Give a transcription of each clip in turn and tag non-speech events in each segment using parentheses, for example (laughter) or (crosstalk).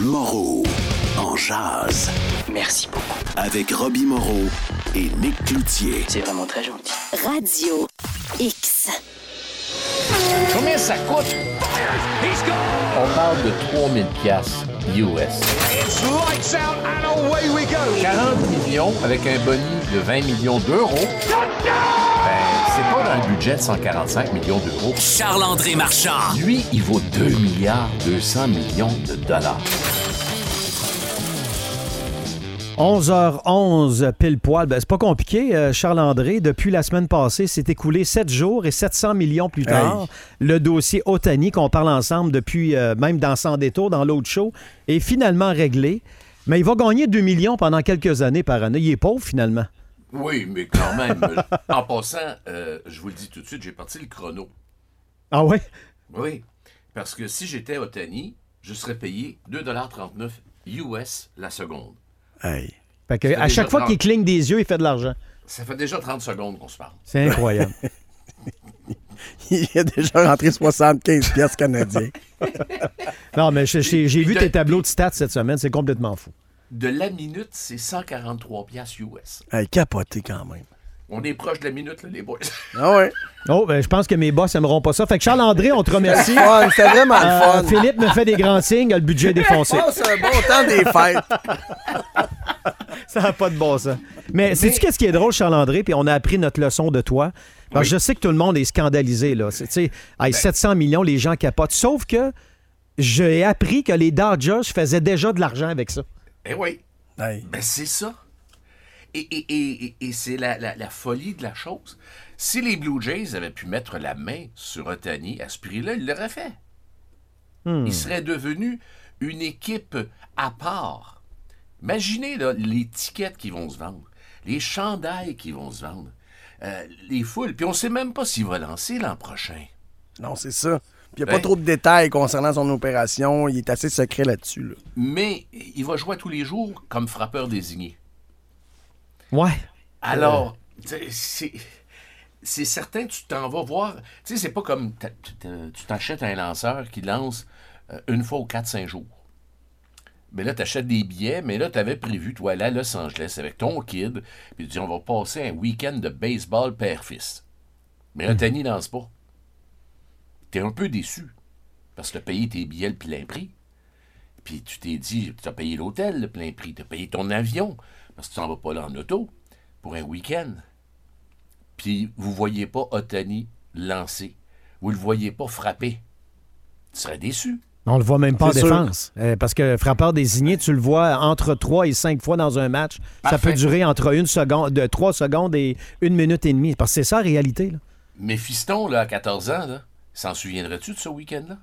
Moreau en jazz. Merci beaucoup. Avec Robbie Moreau et Nick Cloutier. C'est vraiment très gentil. Radio X. Combien ça coûte? On parle de 3000 pièces US. 40 millions avec un boni de 20 millions d'euros. Le budget de 145 millions d'euros. Charles-André Marchand. Lui, il vaut 2 milliards 200 millions de dollars. 11h11 pile poil. Ben, c'est pas compliqué, euh, Charles-André. Depuis la semaine passée, c'est écoulé 7 jours et 700 millions plus tard. Le dossier Otani, qu'on parle ensemble depuis euh, même dans Sans détour, dans l'autre show, est finalement réglé. Mais il va gagner 2 millions pendant quelques années par année. Il est pauvre finalement. Oui, mais quand même, (laughs) en passant, euh, je vous le dis tout de suite, j'ai parti le chrono. Ah ouais? Oui, parce que si j'étais Otani, je serais payé 2,39 US la seconde. Hey. Fait que, à chaque fois 30. qu'il cligne des yeux, il fait de l'argent. Ça fait déjà 30 secondes qu'on se parle. C'est incroyable. (laughs) Il a déjà rentré 75 pièces canadiens. non, mais j'ai- vu tes tableaux de stats cette semaine. C'est complètement fou. De la minute, c'est 143 piastres US. Hey, capoté quand même. On est proche de la minute, là, les boys. (laughs) Ah ouais. Oh, ben, je pense que mes boss n'aimeront pas ça. Fait que Charles-André, on te remercie. (laughs) C'était vraiment le Euh, fun. Philippe me fait des grands signes, le budget est défoncé. Oh, c'est un bon temps des fêtes. (laughs) Ça n'a pas de bon sens. Mais sais-tu qu'est-ce qui est drôle, Charles-André? Puis on a appris notre leçon de toi? Parce que Oui. je sais que tout le monde est scandalisé. Là. C'est- tu sais, hey, 700 millions, les gens capotent. Sauf que j'ai appris que les Dodgers faisaient déjà de l'argent avec ça. Eh oui, Hey. ben c'est ça. Et, et- et- et- et c'est la, la- la folie de la chose. Si les Blue Jays avaient pu mettre la main sur Otani à ce prix-là, ils l'auraient fait. Il serait devenu une équipe à part. Imaginez là, les tickets qui vont se vendre, les chandails qui vont se vendre, euh, les foules. Puis on ne sait même pas s'il va lancer l'an prochain. Non, c'est ça. Puis il n'y a Ben. pas trop de détails concernant son opération. Il est assez secret là-dessus. là. Mais il va jouer tous les jours comme frappeur désigné. Ouais. Alors, c'est. C'est certain tu t'en vas voir. Tu sais, c'est pas comme tu t'achètes un lanceur qui lance euh, une fois aux 4-5 jours. Mais là, tu achètes des billets, mais là, tu avais prévu, toi, aller à Los Angeles avec ton kid, puis tu dis, on va passer un week-end de baseball père-fils. Mais là, Tani lance pas. Tu es un peu déçu, parce que tu as payé tes billets le plein prix. Puis tu t'es dit, tu as payé l'hôtel le plein prix, tu as payé ton avion, parce que tu n'en vas pas là en auto pour un week-end. Puis vous voyez pas Otani lancer. Vous le voyez pas frapper. Tu serais déçu. On le voit même pas en défense. Euh, parce que frappeur désigné, tu le vois entre 3 et 5 fois dans un match. Ça peut durer entre une seconde, de 3 secondes et une minute et demie. Parce que c'est ça la réalité. Là. Mais Fiston, là, à 14 ans, là, s'en souviendrais-tu de ce week-end-là?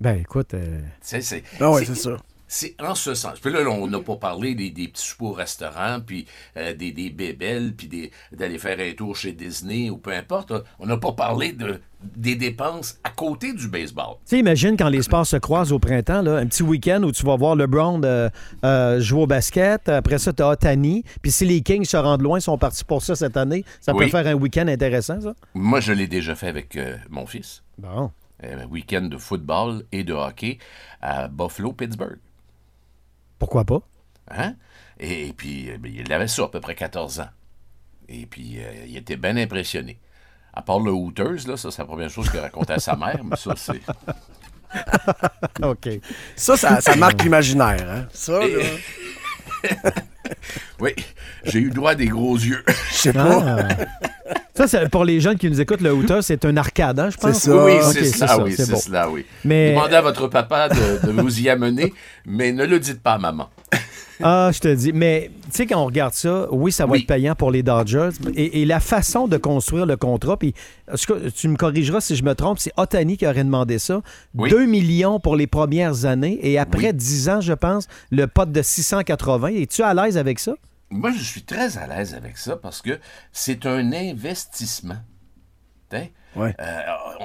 Ben écoute, euh, Tu sais, c'est, Ah ouais, c'est ça. C'est en ce sens. Puis là, on n'a pas parlé des, des petits soupers au restaurant, puis euh, des, des bébelles, puis des- d'aller faire un tour chez Disney ou peu importe. On n'a pas parlé de, des dépenses à côté du baseball. Tu sais, imagine quand les sports se croisent au printemps, là, un petit week-end où tu vas voir LeBron euh, euh, jouer au basket. Après ça, tu as Otani. Puis si les Kings se rendent loin, ils sont partis pour ça cette année. Ça peut faire un week-end intéressant, ça? Moi, je l'ai déjà fait avec euh, mon fils. Bon. Un week-end de football et de hockey à Buffalo, Pittsburgh. Pourquoi pas? Hein? Et, et puis, euh, ben, il avait ça, à peu près 14 ans. Et puis, euh, il était bien impressionné. À part le Hooters, là, ça, c'est la première chose qu'il racontait à sa mère, mais ça, c'est... (laughs) OK. Ça, ça, ça marque (laughs) l'imaginaire. Hein? Ça, là, (laughs) (laughs) Oui, j'ai eu droit à des gros yeux. (laughs) je sais pas. Ah. ça, c'est- pour les jeunes qui nous écoutent, le Hooter, c'est un arcade, hein, je pense? C'est ça. Oui, c'est ça, oui, c'est bon. cela, oui. Mais- Demandez à votre papa de, de vous y amener, mais ne le dites pas à maman. (laughs) Ah, je te dis. Mais tu sais, quand on regarde ça, oui, ça va Oui. être payant pour les Dodgers. Et, et la façon de construire le contrat, puis tu me corrigeras si je me trompe, c'est Otani qui aurait demandé ça. Oui. 2 millions pour les premières années et après Oui. 10 ans, je pense, le pote de 680. Es-tu à l'aise avec ça? Moi, je suis très à l'aise avec ça parce que c'est un investissement. Ouais. Euh,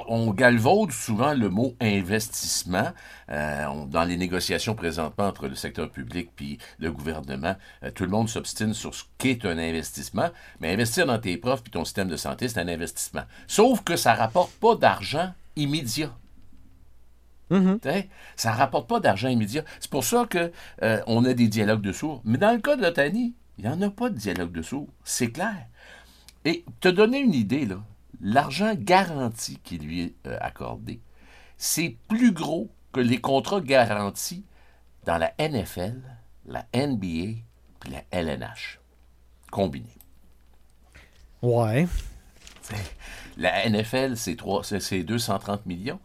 on galvaude souvent le mot investissement euh, on- dans les négociations présentement entre le secteur public puis le gouvernement. euh, tout le monde s'obstine sur ce qu'est un investissement, mais investir dans tes profs puis ton système de santé, c'est un investissement. Sauf que ça rapporte pas d'argent immédiat. T'sais, Ça ne rapporte pas d'argent immédiat. C'est pour ça qu'on a des dialogues de sourds. Mais dans le cas de l'Otani, il n'y en a pas de dialogue de sourds. C'est clair. Et te donner une idée, là, l'argent garanti qui lui est euh, accordé, c'est plus gros que les contrats garantis dans la NFL, la NBA puis la LNH combinés. Ouais. (laughs) La NFL, c'est trois- c'est- c'est 230 millions,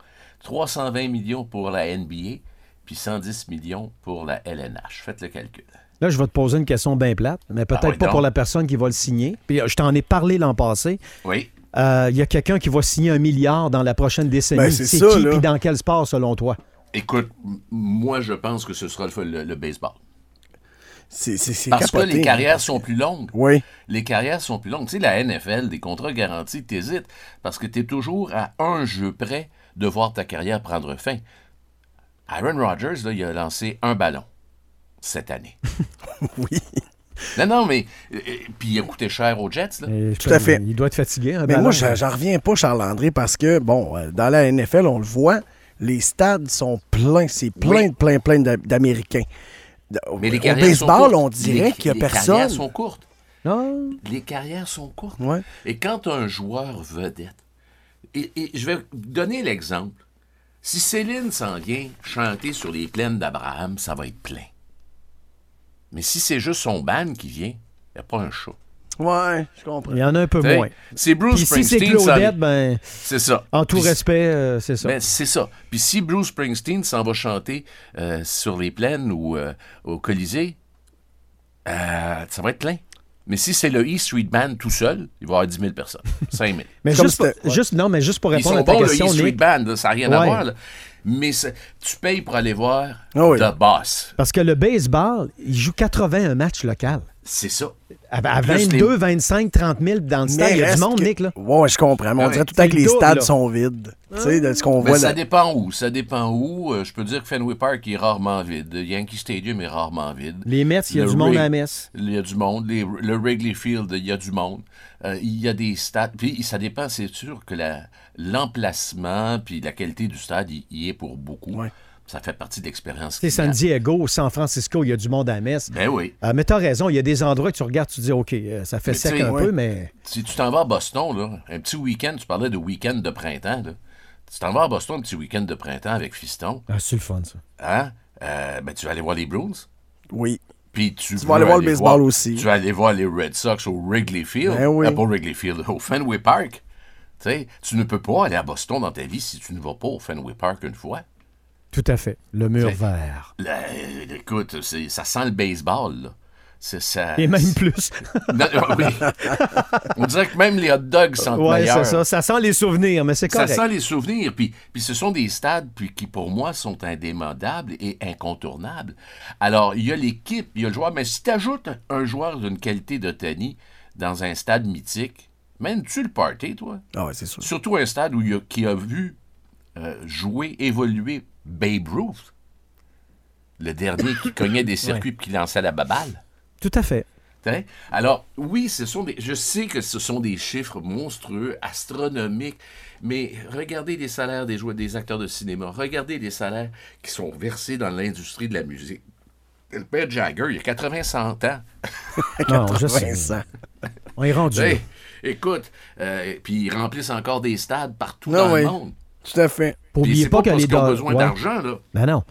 320 millions pour la NBA, puis 110 millions pour la LNH. Faites le calcul. Là, je vais te poser une question bien plate, mais peut-être Ah ouais, pas donc. pour la personne qui va le signer. Puis euh, je t'en ai parlé l'an passé. Oui. Euh, Il y a quelqu'un qui va signer un milliard dans la prochaine décennie. Ben, c'est qui là. puis dans quel sport, selon toi? Écoute, moi, je pense que ce sera le, le- le baseball. C'est c'est- c'est Parce que les hein. carrières sont plus longues. Oui. Les carrières sont plus longues. Tu sais, la NFL, des contrats garantis, t'hésites parce que tu es toujours à un jeu près de voir ta carrière prendre fin. Aaron Rodgers, là, il a lancé un ballon cette année. (laughs) Oui. (laughs) Non, non, mais. euh, euh, puis il a coûté cher aux Jets, là. Tout à fait. Il doit être fatigué. un Mais moi, j'en reviens pas, Charles-André, parce que, bon, euh, dans la NFL, on le voit, les stades sont pleins, c'est plein, Oui. plein, plein d'A- d'Américains. Au, Mais les au carrières sont baseball, courtes. on dirait Les- qu'il n'y a Les carrières personne. sont courtes. Non. Les carrières sont courtes. Ouais. Et quand un joueur vedette, et, et je vais donner l'exemple. Si Céline s'en vient chanter sur les plaines d'Abraham, ça va être plein. Mais si c'est juste son band qui vient, il n'y a pas un chat. Ouais, je comprends. Il y en a un peu T'sais, moins. C'est Bruce Puis si c'est Springsteen. ça- Claudette, ben, C'est ça. en tout Puis- respect, euh, c'est ça. Ben, c'est ça. Puis si Bruce Springsteen s'en va chanter euh, sur les plaines ou euh, au Colisée, euh, ça va être plein. Mais si c'est le E Street Band tout seul, il va y avoir 10 000 personnes. (laughs) 5 000. mais juste, pour- c'était- ouais. juste, non, mais juste pour Ils répondre sont à ta bons, le question, E Street Band, là, ça n'a rien à voir. là. Mais c'est- tu payes pour aller voir oui. The Boss. parce que le baseball, il joue 81 matchs local. C'est ça. À, à Plus 22, 25, 30 000 dans le stade, il y a du monde, que- Nick, là. Ouais, je comprends. Mais on dirait tout le temps que le les double, stades là. sont vides. Tu sais, de ce qu'on voit ça là. dépend où. Ça dépend où. Euh, je peux dire que Fenway Park est rarement vide. Yankee Stadium est rarement vide. Les Mets, il y a Le du monde Rig- à la messe. Il y a du monde. Les- le Wrigley Field, il y a du monde. Euh, il y a des stades. Puis ça dépend, c'est sûr que la- l'emplacement puis la qualité du stade, il y est pour beaucoup. Ouais. Ça fait partie de l'expérience. C'est San. Diego, San Francisco, il y a du monde à la messe. Ben oui. Euh, mais t'as raison, il y a des endroits que tu regardes, tu te dis, OK, euh, ça fait Mais sec un ouais. peu, mais Si tu t'en vas à Boston, là, un petit week-end, tu parlais de week-end de printemps, là. Tu t'en vas à Boston, un petit week-end de printemps avec Fiston, ah, c'est le fun, ça. hein? Euh, ben, tu vas aller voir les Bruins. Oui. Puis tu, Tu vas aller voir le baseball aussi. Tu vas aller voir les Red Sox au Wrigley Field. Ben oui. Euh, pas au Wrigley Field, (laughs) au Fenway Park. Tu sais, tu ne peux pas aller à Boston dans ta vie si tu ne vas pas au Fenway Park une fois. Tout à fait. Le mur vert. Là, écoute, ça sent le baseball, là. C'est ça. Et même plus. (laughs) Non, oui. On dirait que même les hot dogs sentent ouais, meilleurs. c'est ça. Ça sent les souvenirs, mais c'est Ça correct. sent les souvenirs. Puis, puis ce sont des stades puis, qui, pour moi, sont indémodables et incontournables. Alors, il y a l'équipe, il y a le joueur. Mais si tu ajoutes un joueur d'une qualité de Tony dans un stade mythique, mènes-tu le party, toi? Ah ouais, c'est sûr. Surtout un stade où il y a- qui a vu euh, jouer, évoluer Babe Ruth. Le dernier qui cognait des (laughs) circuits puis qui lançait la baballe. Tout à fait. Alors, oui, ce sont des, je sais que ce sont des chiffres monstrueux, astronomiques, mais regardez les salaires des joueurs, des acteurs de cinéma, regardez les salaires qui sont versés dans l'industrie de la musique. Le père Jagger, il a 80 100 ans. (laughs) Non, je sais. On est rendu. écoute, euh, puis ils remplissent encore des stades partout dans oui. le monde. Tout à fait. Oublier c'est pas, pas que parce les qu'ils ont do- besoin ouais. d'argent, là. Ben non.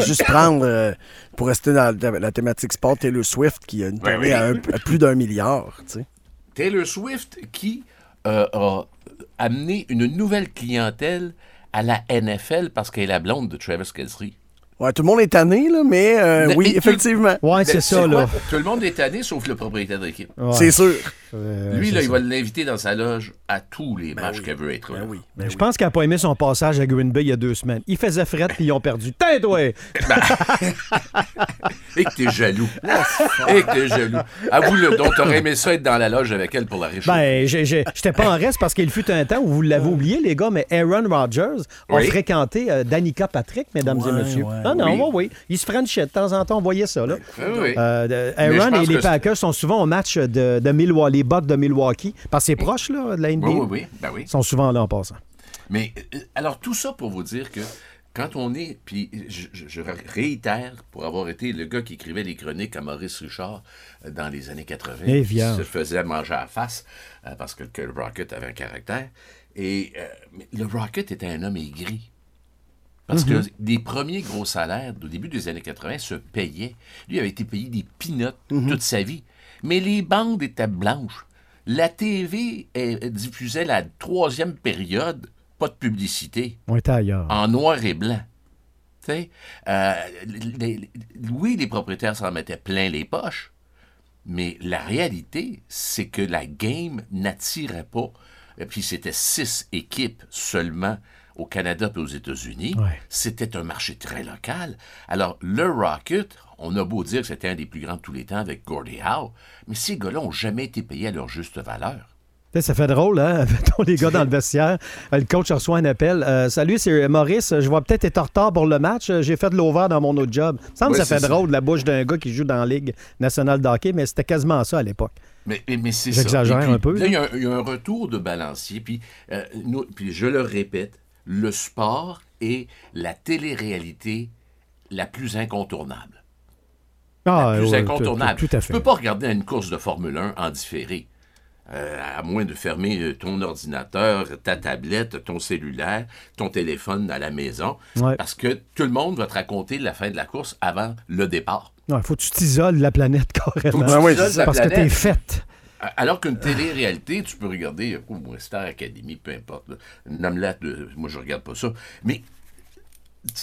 Juste prendre, euh, pour rester dans la, thématique sport, Taylor Swift qui a une Ouais, tournée oui. à, un- à plus d'un milliard. Tu sais. Taylor Swift qui euh, a amené une nouvelle clientèle à la NFL parce qu'elle est la blonde de Travis Kelce. Ouais, tout le monde est tanné, là, mais euh, oui, effectivement. Ouais, c'est Ben, ça, là. Tout le monde est tanné sauf le propriétaire de l'équipe. Ouais. C'est sûr. Euh, Lui, là, il va l'inviter dans sa loge à tous les matchs oui. qu'elle veut être là. Ben oui. ben Je oui. pense qu'elle n'a pas aimé son passage à Green Bay il y a deux semaines. Il faisait fret puis ils ont perdu. Tête, ouais! (laughs) Et que t'es jaloux. Et que t'es jaloux. Avoue-le, donc t'aurais aimé ça être dans la loge avec elle pour la réchauffer. Ben, j'étais pas en reste parce qu'il fut un temps où vous l'avez oublié, les gars, mais Aaron Rodgers a fréquenté euh, Danica Patrick, mesdames et messieurs. ouais. non, non, Oui. Il se frenchait de temps en temps, on voyait ça, là. Ah oui. Euh, Aaron et les Packers sont souvent au match de, de Milwaukee, les Bucks de Milwaukee, parce que c'est proche, là, de la NBA. oui, oui, oui. Ben oui. Ils sont souvent là en passant. Mais euh, alors tout ça pour vous dire que quand on est, puis je, je- je réitère, pour avoir été le gars qui écrivait les chroniques à Maurice Richard euh, dans les années 80, Eh, qui vierge. se faisait manger à la face euh, parce que, que le Rocket avait un caractère. Et euh, le Rocket était un homme aigri. Parce que les premiers gros salaires au début des années 80 se payaient. Lui avait été payé des pinottes toute sa vie. Mais les bandes étaient blanches. La TV diffusait la troisième période, pas de publicité On était ailleurs. en noir et blanc. Euh, les- les- oui, les propriétaires s'en mettaient plein les poches, mais la réalité, c'est que la game n'attirait pas. Et puis c'était six équipes seulement au Canada et aux États-Unis. Ouais. C'était un marché très local. Alors, le Rocket, on a beau dire que c'était un des plus grands de tous les temps avec Gordie Howe, mais ces gars-là n'ont jamais été payés à leur juste valeur. Ça fait drôle, hein? (laughs) Les gars dans le vestiaire. Euh, Le coach reçoit un appel. Euh, Salut, c'est Maurice. Je vais peut-être être en retard pour le match. Euh, J'ai fait de l'over dans mon autre job. Ça me semble Ouais, que ça fait ça. drôle de la bouche d'un gars qui joue dans la Ligue nationale de hockey, mais c'était quasiment ça à l'époque. Mais, mais, mais c'est ça. J'exagère un peu, il y, a un- il y a un retour de balancier. Puis, euh, nous- puis je le répète, le sport est la télé-réalité la plus incontournable. Ah, la plus ouais, incontournable. Tout, tout à Tu fait. peux pas regarder une course de Formule 1 en différé. Euh, à moins de fermer euh, ton ordinateur, ta tablette, ton cellulaire, ton téléphone à la maison, Ouais. parce que tout le monde va te raconter la fin de la course avant le départ. Il faut que tu t'isoles la planète (laughs) carrément. Faut que tu oui, la parce que planète. t'es faite. Alors qu'une télé-réalité, tu peux regarder euh, oh, Star Academy, peu importe. omelette, euh, moi je regarde pas ça. Mais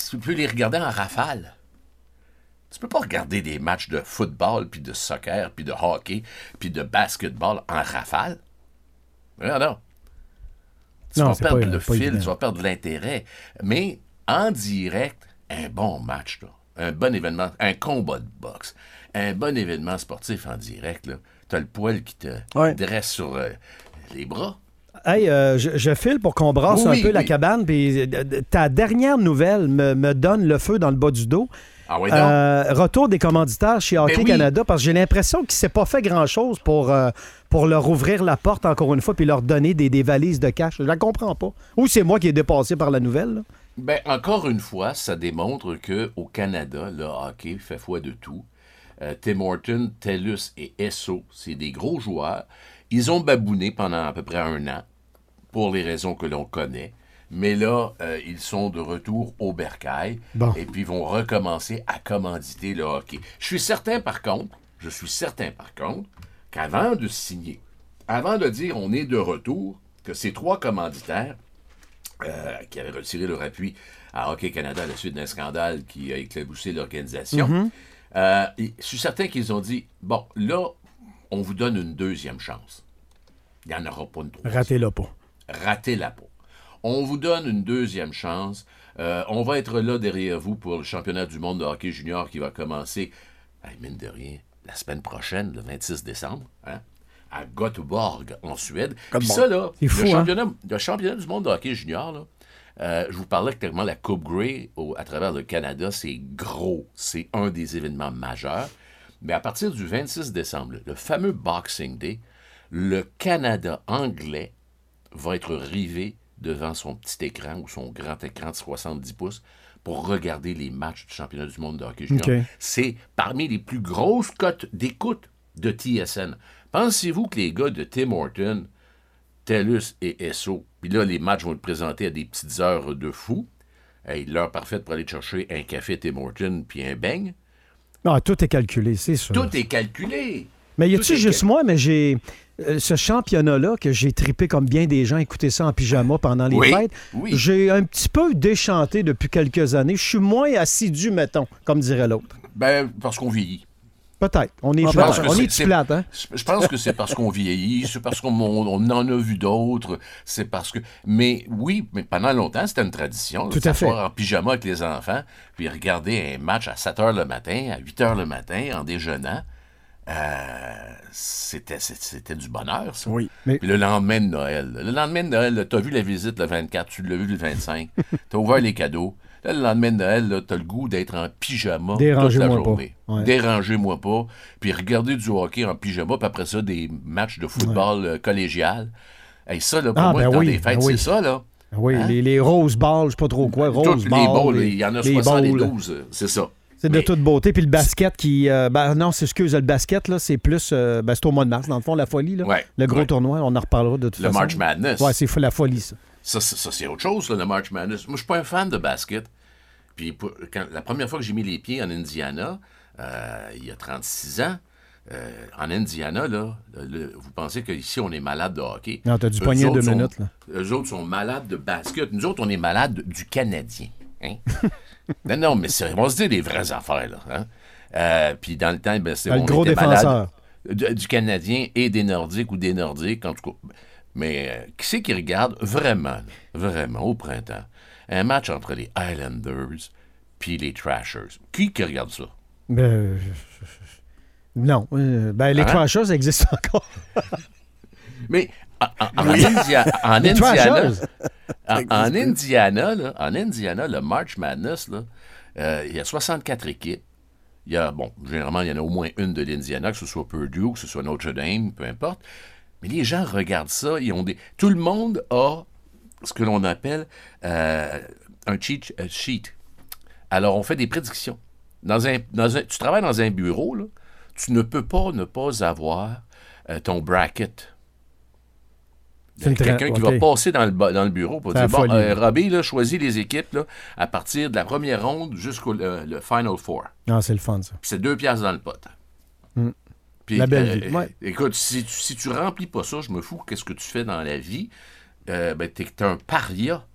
tu peux les regarder en rafale. Tu peux pas regarder des matchs de football, puis de soccer, puis de hockey, puis de basketball en rafale. Non, non. Tu Non, vas perdre pas- le fil, évident. tu vas perdre l'intérêt. Mais en direct, un bon match, là, un bon événement, un combat de boxe, un bon événement sportif en direct, tu as le poil qui te Ouais. dresse sur euh, les bras. Hey, euh, je, je file pour qu'on brasse Oui, un peu la cabane. Puis euh, ta dernière nouvelle me, me donne le feu dans le bas du dos. Ah oui? Euh, retour des commanditaires chez Hockey Ben. Canada, parce que j'ai l'impression qu'il ne s'est pas fait grand-chose pour, euh, pour leur ouvrir la porte encore une fois puis leur donner des, des valises de cash. Je la comprends pas. Ou c'est moi qui ai dépassé par la nouvelle. là. Ben, encore une fois, ça démontre que au Canada, le hockey fait foi de tout. Euh, Tim Horton, TELUS et Esso, c'est des gros joueurs. Ils ont babouné pendant à peu près un an, pour les raisons que l'on connaît. Mais là, euh, ils sont de retour au bercail Bon. et puis vont recommencer à commanditer le hockey. Je suis certain, par contre, je suis certain, par contre, qu'avant de signer, avant de dire on est de retour, que ces trois commanditaires euh, qui avaient retiré leur appui à Hockey Canada à la suite d'un scandale qui a éclaboussé l'organisation. Mm-hmm. Euh, je suis certain qu'ils ont dit bon, là, on vous donne une deuxième chance. Il n'y en aura pas une troisième. Ratez-la pas. Ratez la peau. On vous donne une deuxième chance. Euh, on va être là derrière vous pour le championnat du monde de hockey junior qui va commencer, mine de rien, la semaine prochaine, le 26 décembre, hein, à Göteborg, en Suède. Puis ça, là, fou, hein? championnat, le championnat du monde de hockey junior, là, euh, je vous parlais clairement la Coupe Grey au- à travers le Canada, c'est gros. C'est un des événements majeurs. Mais à partir du 26 décembre, le fameux Boxing Day, le Canada anglais va être rivé devant son petit écran ou son grand écran de 70 pouces pour regarder les matchs du championnat du monde de hockey junior. C'est parmi les plus grosses cotes d'écoute de TSN. Pensez-vous que les gars de Tim Horton, TELUS et ESSO, puis là, les matchs vont être présentés à des petites heures de fou, hey, l'heure parfaite pour aller chercher un café Tim Horton puis un beigne, Ah, tout est calculé, c'est sûr. tout est calculé. Mais y a-tu juste moi, mais j'ai. euh, ce championnat-là, que j'ai tripé comme bien des gens, écouter ça en pyjama pendant les Oui, fêtes, oui. j'ai un petit peu déchanté depuis quelques années. Je suis moins assidu, mettons, comme dirait l'autre. Ben, parce qu'on vieillit. Peut-être. On est Ah, plate. que On est plate, hein? Je pense que c'est parce qu'on vieillit, c'est parce qu'on on- on en a vu d'autres, c'est parce que... Mais oui, mais pendant longtemps, c'était une tradition. Tout de à fait. s'asseoir en pyjama avec les enfants, puis regarder un match à 7 h le matin, à 8 h le matin, en déjeunant. Euh, c'était, du bonheur, ça. Oui. Mais- Puis le lendemain de Noël. Le lendemain de Noël, tu as vu la visite le 24, tu l'as vu le 25, tu as ouvert les cadeaux. Là, le lendemain de Noël, tu as le goût d'être en pyjama toute la pas. journée. Ouais. Dérangez-moi pas. Puis regarder du hockey en pyjama, puis après ça, des matchs de football euh, collégial. Hey, ça, là, pour Ah, moi, ben dans oui, des fêtes, ben oui. c'est ça, là. Oui, Hein? les, les rose balls, je sais pas trop quoi, rose Toutes les balls. balls, il y en a les balls. 72, euh, c'est ça. C'est de Mais- toute beauté. Puis le basket qui. euh, ben non, c'est excuse, le basket, là, c'est plus. euh, ben, c'est au mois de mars, dans le fond, la folie. Là. Ouais, le gros ouais. tournoi, on en reparlera de toute Le façon. March Madness. Ouais, c'est la folie, ça. Ça, c'est- ça, c'est autre chose, là, le March Madness. Moi, je suis pas un fan de basket. Puis pour- quand- la première fois que j'ai mis les pieds en Indiana, euh, il y a 36 ans, euh, en Indiana, là, le- vous pensez qu'ici, on est malade de hockey. Non, t'as du poignet deux sont- minutes, là. Eux autres sont malades de basket. Nous autres, on est malades du Canadien. hein? (laughs) non, non, mais c'est- on se dit des vraies affaires, là. hein? Euh, puis dans le temps, ben, c'est le on gros était défenseur. malades du, Canadien et des Nordiques ou des Nordiques, en tout cas. Mais euh, qui c'est qui regarde vraiment, vraiment, au printemps, un match entre les Highlanders puis les Trashers? Qui qui regarde ça? Ben, euh, non. euh, ben, les Hein? Trashers existent encore. (laughs) Mais en, en- en India- en Les Indiana, en, en Indiana, là, en Indiana, le March Madness, là, euh, il y a 64 équipes. Il y a, bon, généralement, il y en a au moins une de l'Indiana, que ce soit Purdue, que ce soit Notre Dame, peu importe. Mais les gens regardent ça, ils ont des. Tout le monde a ce que l'on appelle euh, un cheat euh, sheet. Alors, on fait des prédictions. Dans un, dans un- tu travailles dans un bureau, là, tu ne peux pas ne pas avoir euh, ton bracket. Quelqu'un qui va passer dans le, dans le bureau pour dire Bon, euh, Robbie, là, choisis les équipes là, à partir de la première ronde jusqu'au le, le Final Four. Non, c'est le fun, ça. Puis c'est deux piastres dans le pot. Puis, Hmm. La belle euh, vie. Ouais. Écoute, si tu, si tu remplis pas ça, je me fous qu'est-ce que tu fais dans la vie. Euh, ben, t'es t'es un paria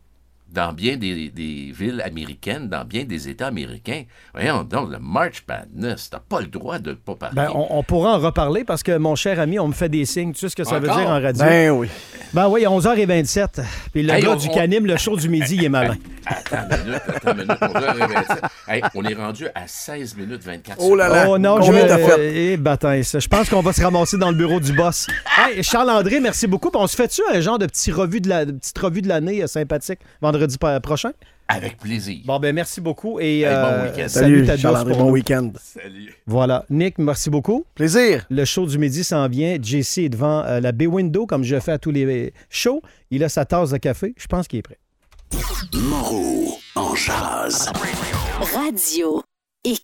dans bien des, des villes américaines, dans bien des États américains. Voyons donc, le March Madness, t'as pas le droit de pas parler. Ben, on, on pourra en reparler parce que mon cher ami, on me fait des signes. Tu sais ce que ça veut dire en radio? Ben oui. Ben oui, 11h27. Puis le Hey, gars on- du on- canim, le show du midi, il est malin. (laughs) Attends une minute, attends une minute. On, doit réveiller ça. Hey, on est rendu à 16 minutes 24 Oh là là. Oh non, je Combien t'as vais... fait? Eh. Je pense qu'on va se ramasser dans le bureau du boss. Hey, Charles-André, merci beaucoup. Puis on se fait-tu un genre de, petit revue de, la, petite revue de l'année euh, sympathique vendredi pa- prochain? Avec plaisir. Bon, ben merci beaucoup. Et Hey, bon euh, week-end. salut, Salut, pour bon week-end. Salut. Voilà. Nick, merci beaucoup. Plaisir. Le show du midi s'en vient. JC est devant euh, la B-Window, comme je fais à tous les shows. Il a sa tasse de café. Je pense qu'il est prêt. Moreau en jazz. Radio X.